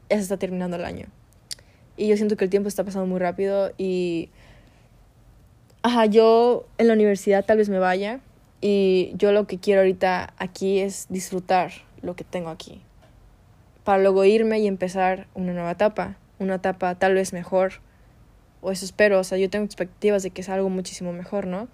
ya se está terminando el año. Y yo siento que el tiempo está pasando muy rápido y... Ajá, yo en la universidad tal vez me vaya y yo lo que quiero ahorita aquí es disfrutar lo que tengo aquí para luego irme y empezar una nueva etapa, una etapa tal vez mejor, o eso espero, o sea, yo tengo expectativas de que es algo muchísimo mejor, ¿no?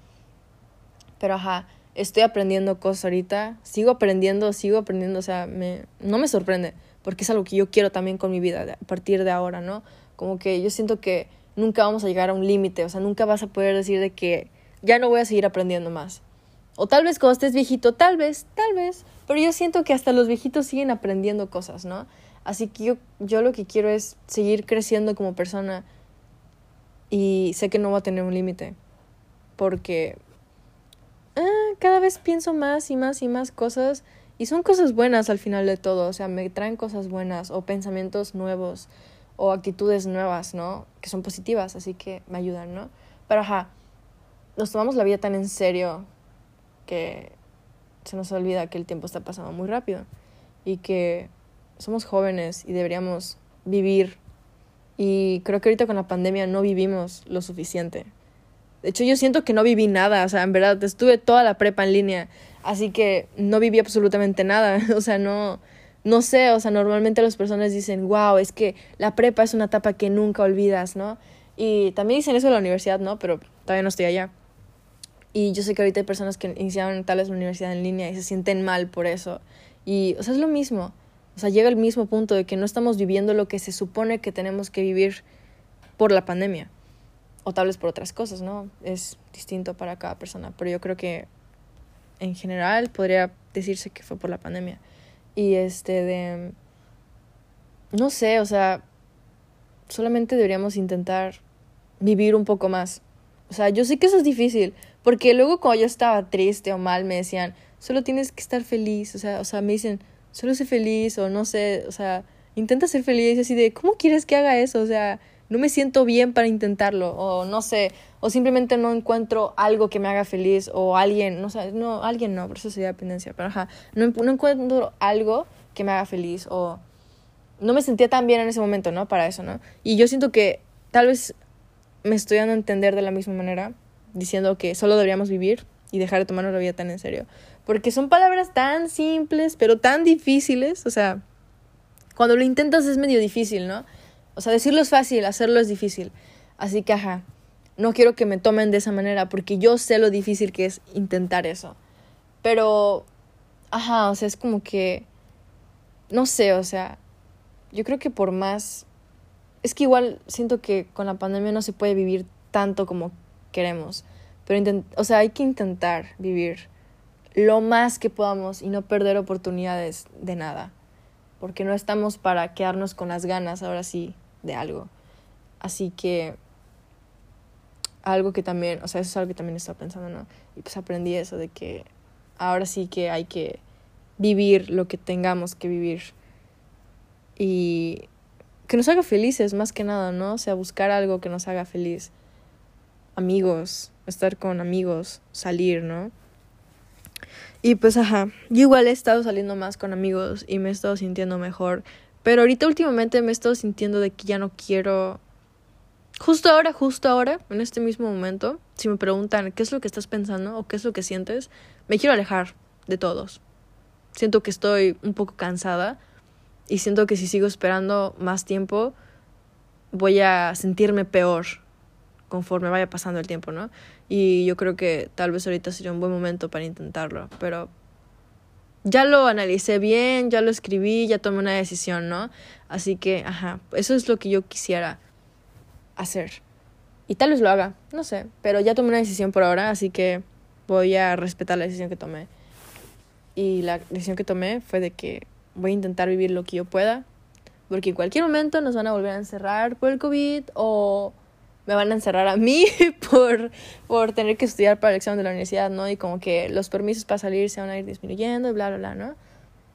Pero ajá, estoy aprendiendo cosas ahorita, sigo aprendiendo, sigo aprendiendo, o sea, me, no me sorprende, porque es algo que yo quiero también con mi vida a partir de ahora, ¿no? Como que yo siento que nunca vamos a llegar a un límite, o sea, nunca vas a poder decir de que ya no voy a seguir aprendiendo más. O tal vez cuando estés viejito, tal vez, tal vez, pero yo siento que hasta los viejitos siguen aprendiendo cosas, ¿no? Así que yo, yo lo que quiero es seguir creciendo como persona y sé que no va a tener un límite. Porque ah, cada vez pienso más y más y más cosas y son cosas buenas al final de todo. O sea, me traen cosas buenas o pensamientos nuevos o actitudes nuevas, ¿no? Que son positivas, así que me ayudan, ¿no? Pero ajá, nos tomamos la vida tan en serio que se nos olvida que el tiempo está pasando muy rápido y que somos jóvenes y deberíamos vivir. Y creo que ahorita con la pandemia no vivimos lo suficiente. De hecho, yo siento que no viví nada, o sea, en verdad, estuve toda la prepa en línea, así que no viví absolutamente nada, o sea, no, no sé, o sea, normalmente las personas dicen, wow, es que la prepa es una etapa que nunca olvidas, ¿no? Y también dicen eso de la universidad, ¿no? Pero todavía no estoy allá. Y yo sé que ahorita hay personas que iniciaron tal vez la universidad en línea y se sienten mal por eso. Y, o sea, es lo mismo. O sea, llega el mismo punto de que no estamos viviendo lo que se supone que tenemos que vivir por la pandemia. O tal vez por otras cosas, ¿no? Es distinto para cada persona. Pero yo creo que en general podría decirse que fue por la pandemia. Y este de... No sé, o sea, solamente deberíamos intentar vivir un poco más. O sea, yo sé que eso es difícil, porque luego cuando yo estaba triste o mal me decían, solo tienes que estar feliz, o sea, o sea, me dicen, solo sé feliz o no sé, o sea, intenta ser feliz y así de, ¿cómo quieres que haga eso? O sea, no me siento bien para intentarlo o no sé, o simplemente no encuentro algo que me haga feliz o alguien, no sé, no, alguien no, por eso sería dependencia, pero ajá, no, no encuentro algo que me haga feliz o no me sentía tan bien en ese momento, ¿no? Para eso, ¿no? Y yo siento que tal vez me estoy dando a entender de la misma manera, diciendo que solo deberíamos vivir y dejar de tomarnos la vida tan en serio. Porque son palabras tan simples, pero tan difíciles. O sea, cuando lo intentas es medio difícil, ¿no? O sea, decirlo es fácil, hacerlo es difícil. Así que, ajá, no quiero que me tomen de esa manera porque yo sé lo difícil que es intentar eso. Pero, ajá, o sea, es como que, no sé, o sea, yo creo que por más... Es que igual siento que con la pandemia no se puede vivir tanto como queremos. Pero, o sea, hay que intentar vivir lo más que podamos y no perder oportunidades de nada. Porque no estamos para quedarnos con las ganas ahora sí de algo. Así que algo que también, o sea, eso es algo que también estaba pensando, ¿no? Y pues aprendí eso de que ahora sí que hay que vivir lo que tengamos que vivir y que nos haga felices más que nada, ¿no? O sea, buscar algo que nos haga feliz. Amigos, estar con amigos, salir, ¿no? Y pues ajá, yo igual he estado saliendo más con amigos y me he estado sintiendo mejor. Pero ahorita últimamente me he estado sintiendo de que ya no quiero... Justo ahora, justo ahora, en este mismo momento, si me preguntan qué es lo que estás pensando o qué es lo que sientes, me quiero alejar de todos. Siento que estoy un poco cansada y siento que si sigo esperando más tiempo, voy a sentirme peor conforme vaya pasando el tiempo, ¿no? Y yo creo que tal vez ahorita sería un buen momento para intentarlo, pero ya lo analicé bien, ya lo escribí, ya tomé una decisión, ¿no? Así que, ajá, eso es lo que yo quisiera hacer. Y tal vez lo haga, no sé, pero ya tomé una decisión por ahora, así que voy a respetar la decisión que tomé. Y la decisión que tomé fue de que voy a intentar vivir lo que yo pueda, porque en cualquier momento nos van a volver a encerrar por el COVID o me van a encerrar a mí por, por tener que estudiar para el examen de la universidad, ¿no? Y como que los permisos para salir se van a ir disminuyendo y bla, bla, bla, ¿no?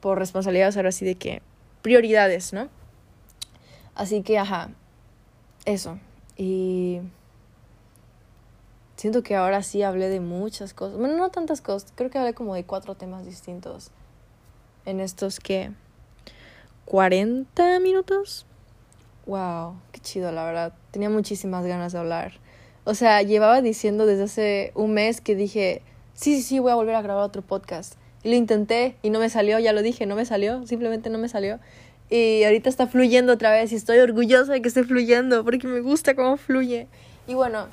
Por responsabilidades ahora sí de que prioridades, ¿no? Así que, ajá, eso. Y siento que ahora sí hablé de muchas cosas. Bueno, no tantas cosas, creo que hablé como de cuatro temas distintos en estos que 40 minutos. Wow, qué chido, la verdad. Tenía muchísimas ganas de hablar. O sea, llevaba diciendo desde hace un mes que dije, sí, sí, sí, voy a volver a grabar otro podcast. Y lo intenté y no me salió, ya lo dije, no me salió, simplemente no me salió. Y ahorita está fluyendo otra vez y estoy orgullosa de que esté fluyendo porque me gusta cómo fluye. Y bueno,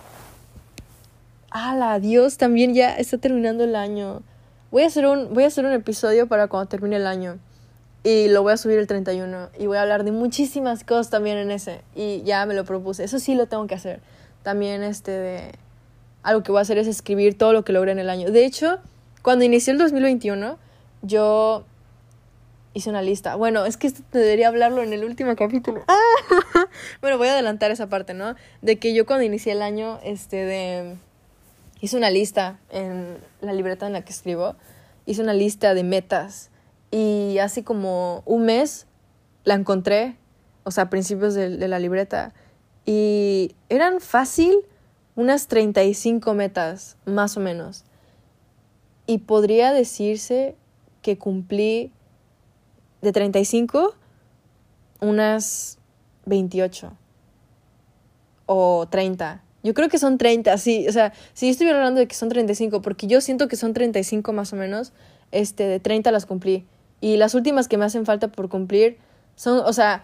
ala, Dios, también ya está terminando el año. Voy a hacer un, voy a hacer un episodio para cuando termine el año. Y lo voy a subir el 31. Y voy a hablar de muchísimas cosas también en ese. Y ya me lo propuse. Eso sí lo tengo que hacer. También este de... Algo que voy a hacer es escribir todo lo que logré en el año. De hecho, cuando inicié el 2021, yo hice una lista. Bueno, es que esto debería hablarlo en el último capítulo. bueno, voy a adelantar esa parte, ¿no? De que yo cuando inicié el año, este de hice una lista en la libreta en la que escribo, hice una lista de metas y hace como un mes la encontré, o sea, a principios de, la libreta, y eran fácil, unas 35 metas, más o menos. Y podría decirse que cumplí de 35 unas 28 o 30. Yo creo que son 30, sí. O sea, si yo estuviera hablando de que son 35, porque yo siento que son 35 más o menos, este, de 30 las cumplí. Y las últimas que me hacen falta por cumplir son, o sea,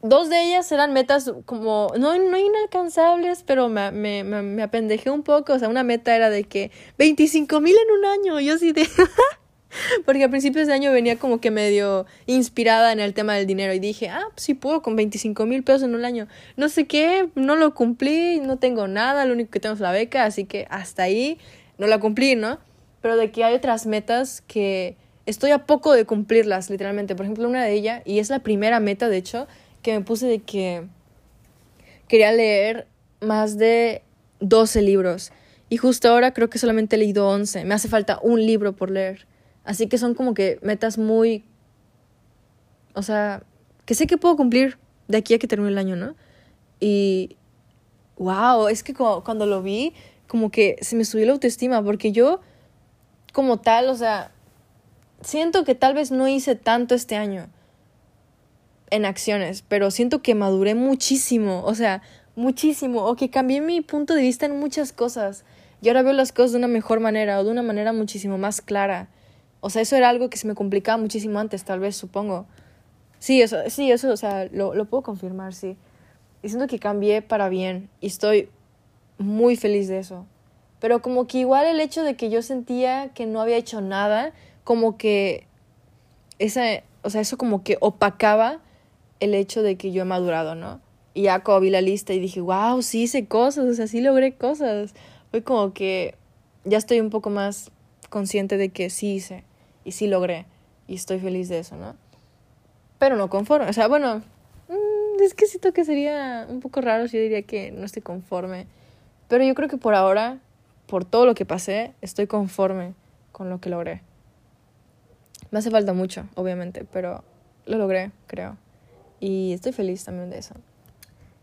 dos de ellas eran metas como, no, no inalcanzables, pero me, me, me, apendejé un poco. O sea, una meta era de que 25 mil en un año. Yo sí de... Porque a principios de año venía como que medio inspirada en el tema del dinero y dije, ah, pues sí puedo con 25 mil pesos en un año. No sé qué, no lo cumplí, no tengo nada, lo único que tengo es la beca, así que hasta ahí no la cumplí, ¿no? Pero de que hay otras metas que estoy a poco de cumplirlas, literalmente. Por ejemplo, una de ellas, y es la primera meta, de hecho, que me puse de que quería leer más de 12 libros. Y justo ahora creo que solamente he leído 11. Me hace falta un libro por leer. Así que son como que metas muy... O sea, que sé que puedo cumplir de aquí a que termine el año, ¿no? Y... ¡Wow! Es que cuando lo vi, como que se me subió la autoestima, porque yo, como tal, o sea, siento que tal vez no hice tanto este año en acciones, pero siento que maduré muchísimo, o sea, muchísimo, o que cambié mi punto de vista en muchas cosas. Y ahora veo las cosas de una mejor manera o de una manera muchísimo más clara. O sea, eso era algo que se me complicaba muchísimo antes, tal vez, supongo. Sí, eso, sí, eso, o sea, lo, lo puedo confirmar, sí. Y siento que cambié para bien y estoy muy feliz de eso. Pero como que igual el hecho de que yo sentía que no había hecho nada, como que esa, o sea, eso como que opacaba el hecho de que yo he madurado, ¿no? Y ya como vi la lista y dije, wow, sí hice cosas, o sea, sí logré cosas. Fue como que ya estoy un poco más consciente de que sí hice y sí logré y estoy feliz de eso, ¿no? Pero no conforme, o sea, bueno, mm, es que siento que sería un poco raro si yo diría que no estoy conforme. Pero yo creo que por ahora, por todo lo que pasé, estoy conforme con lo que logré. Me hace falta mucho, obviamente, pero lo logré, creo. Y estoy feliz también de eso.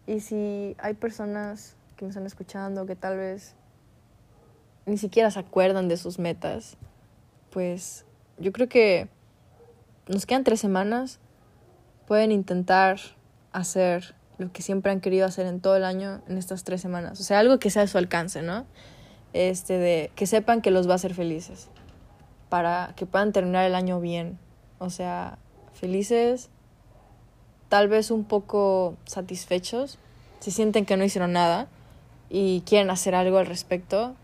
Y si hay personas que me están escuchando que tal vez ni siquiera se acuerdan de sus metas, pues yo creo que nos quedan tres semanas. Pueden intentar hacer lo que siempre han querido hacer en todo el año en estas tres semanas. O sea, algo que sea a su alcance, ¿no? Este, de que sepan que los va a hacer felices para que puedan terminar el año bien. O sea, felices, tal vez un poco satisfechos, si sienten que no hicieron nada y quieren hacer algo al respecto.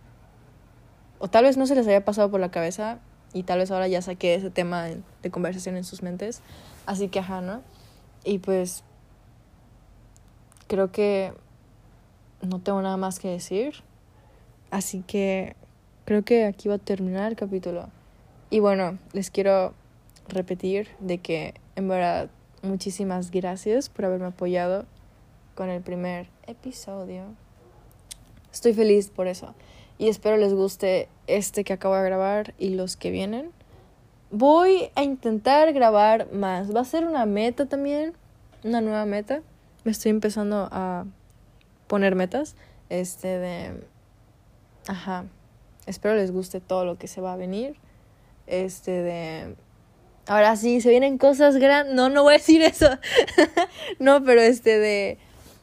O tal vez no se les haya pasado por la cabeza y tal vez ahora ya saqué ese tema de, conversación en sus mentes. Así que, ajá, ¿no? Y pues creo que no tengo nada más que decir. Así que creo que aquí va a terminar el capítulo. Y bueno, les quiero repetir de que en verdad muchísimas gracias por haberme apoyado con el primer episodio. Estoy feliz por eso y espero les guste este que acabo de grabar y los que vienen. Voy a intentar grabar más. Va a ser una meta también, una nueva meta. Me estoy empezando a poner metas. Este de... Ajá. Espero les guste todo lo que se va a venir. Este de... Ahora sí, se vienen cosas grandes. No, no voy a decir eso. no, pero este de...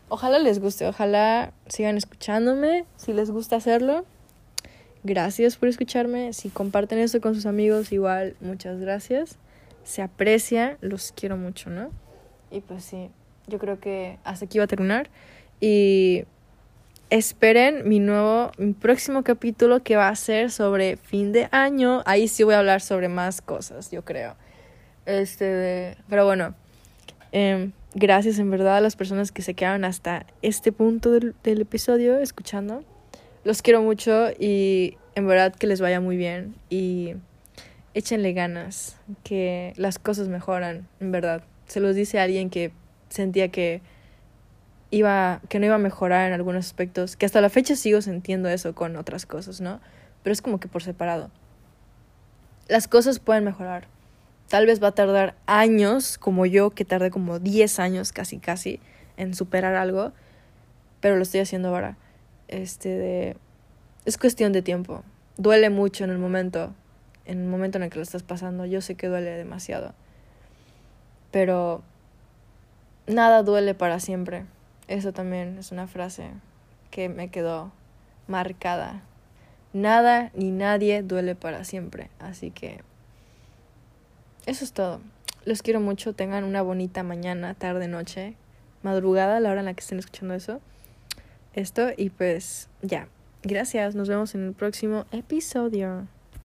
Ojalá les guste, ojalá sigan escuchándome, si les gusta hacerlo. Gracias por escucharme. Si comparten esto con sus amigos, igual, muchas gracias. Se aprecia, los quiero mucho, ¿no? Y pues sí, yo creo que hasta aquí va a terminar. Y esperen mi nuevo, mi próximo capítulo que va a ser sobre fin de año. Ahí sí voy a hablar sobre más cosas, yo creo. Este, pero bueno, em, gracias en verdad a las personas que se quedaron hasta este punto del, del episodio escuchando. Los quiero mucho y en verdad que les vaya muy bien y échenle ganas, que las cosas mejoran, en verdad. Se los dice alguien que sentía que iba, que no iba a mejorar en algunos aspectos, que hasta la fecha sigo sintiendo eso con otras cosas, ¿no? Pero es como que por separado. Las cosas pueden mejorar. Tal vez va a tardar años, como yo, que tardé como 10 años casi casi en superar algo, pero lo estoy haciendo ahora. este de es cuestión de tiempo. Duele mucho en el momento, en el momento en el que lo estás pasando. Yo sé que duele demasiado. Pero nada duele para siempre. Eso también es una frase que me quedó marcada. Nada ni nadie duele para siempre. Así que eso es todo. Los quiero mucho. Tengan una bonita mañana, tarde, noche, madrugada, la hora en la que estén escuchando eso. Esto y pues ya. Gracias. Nos vemos en el próximo episodio.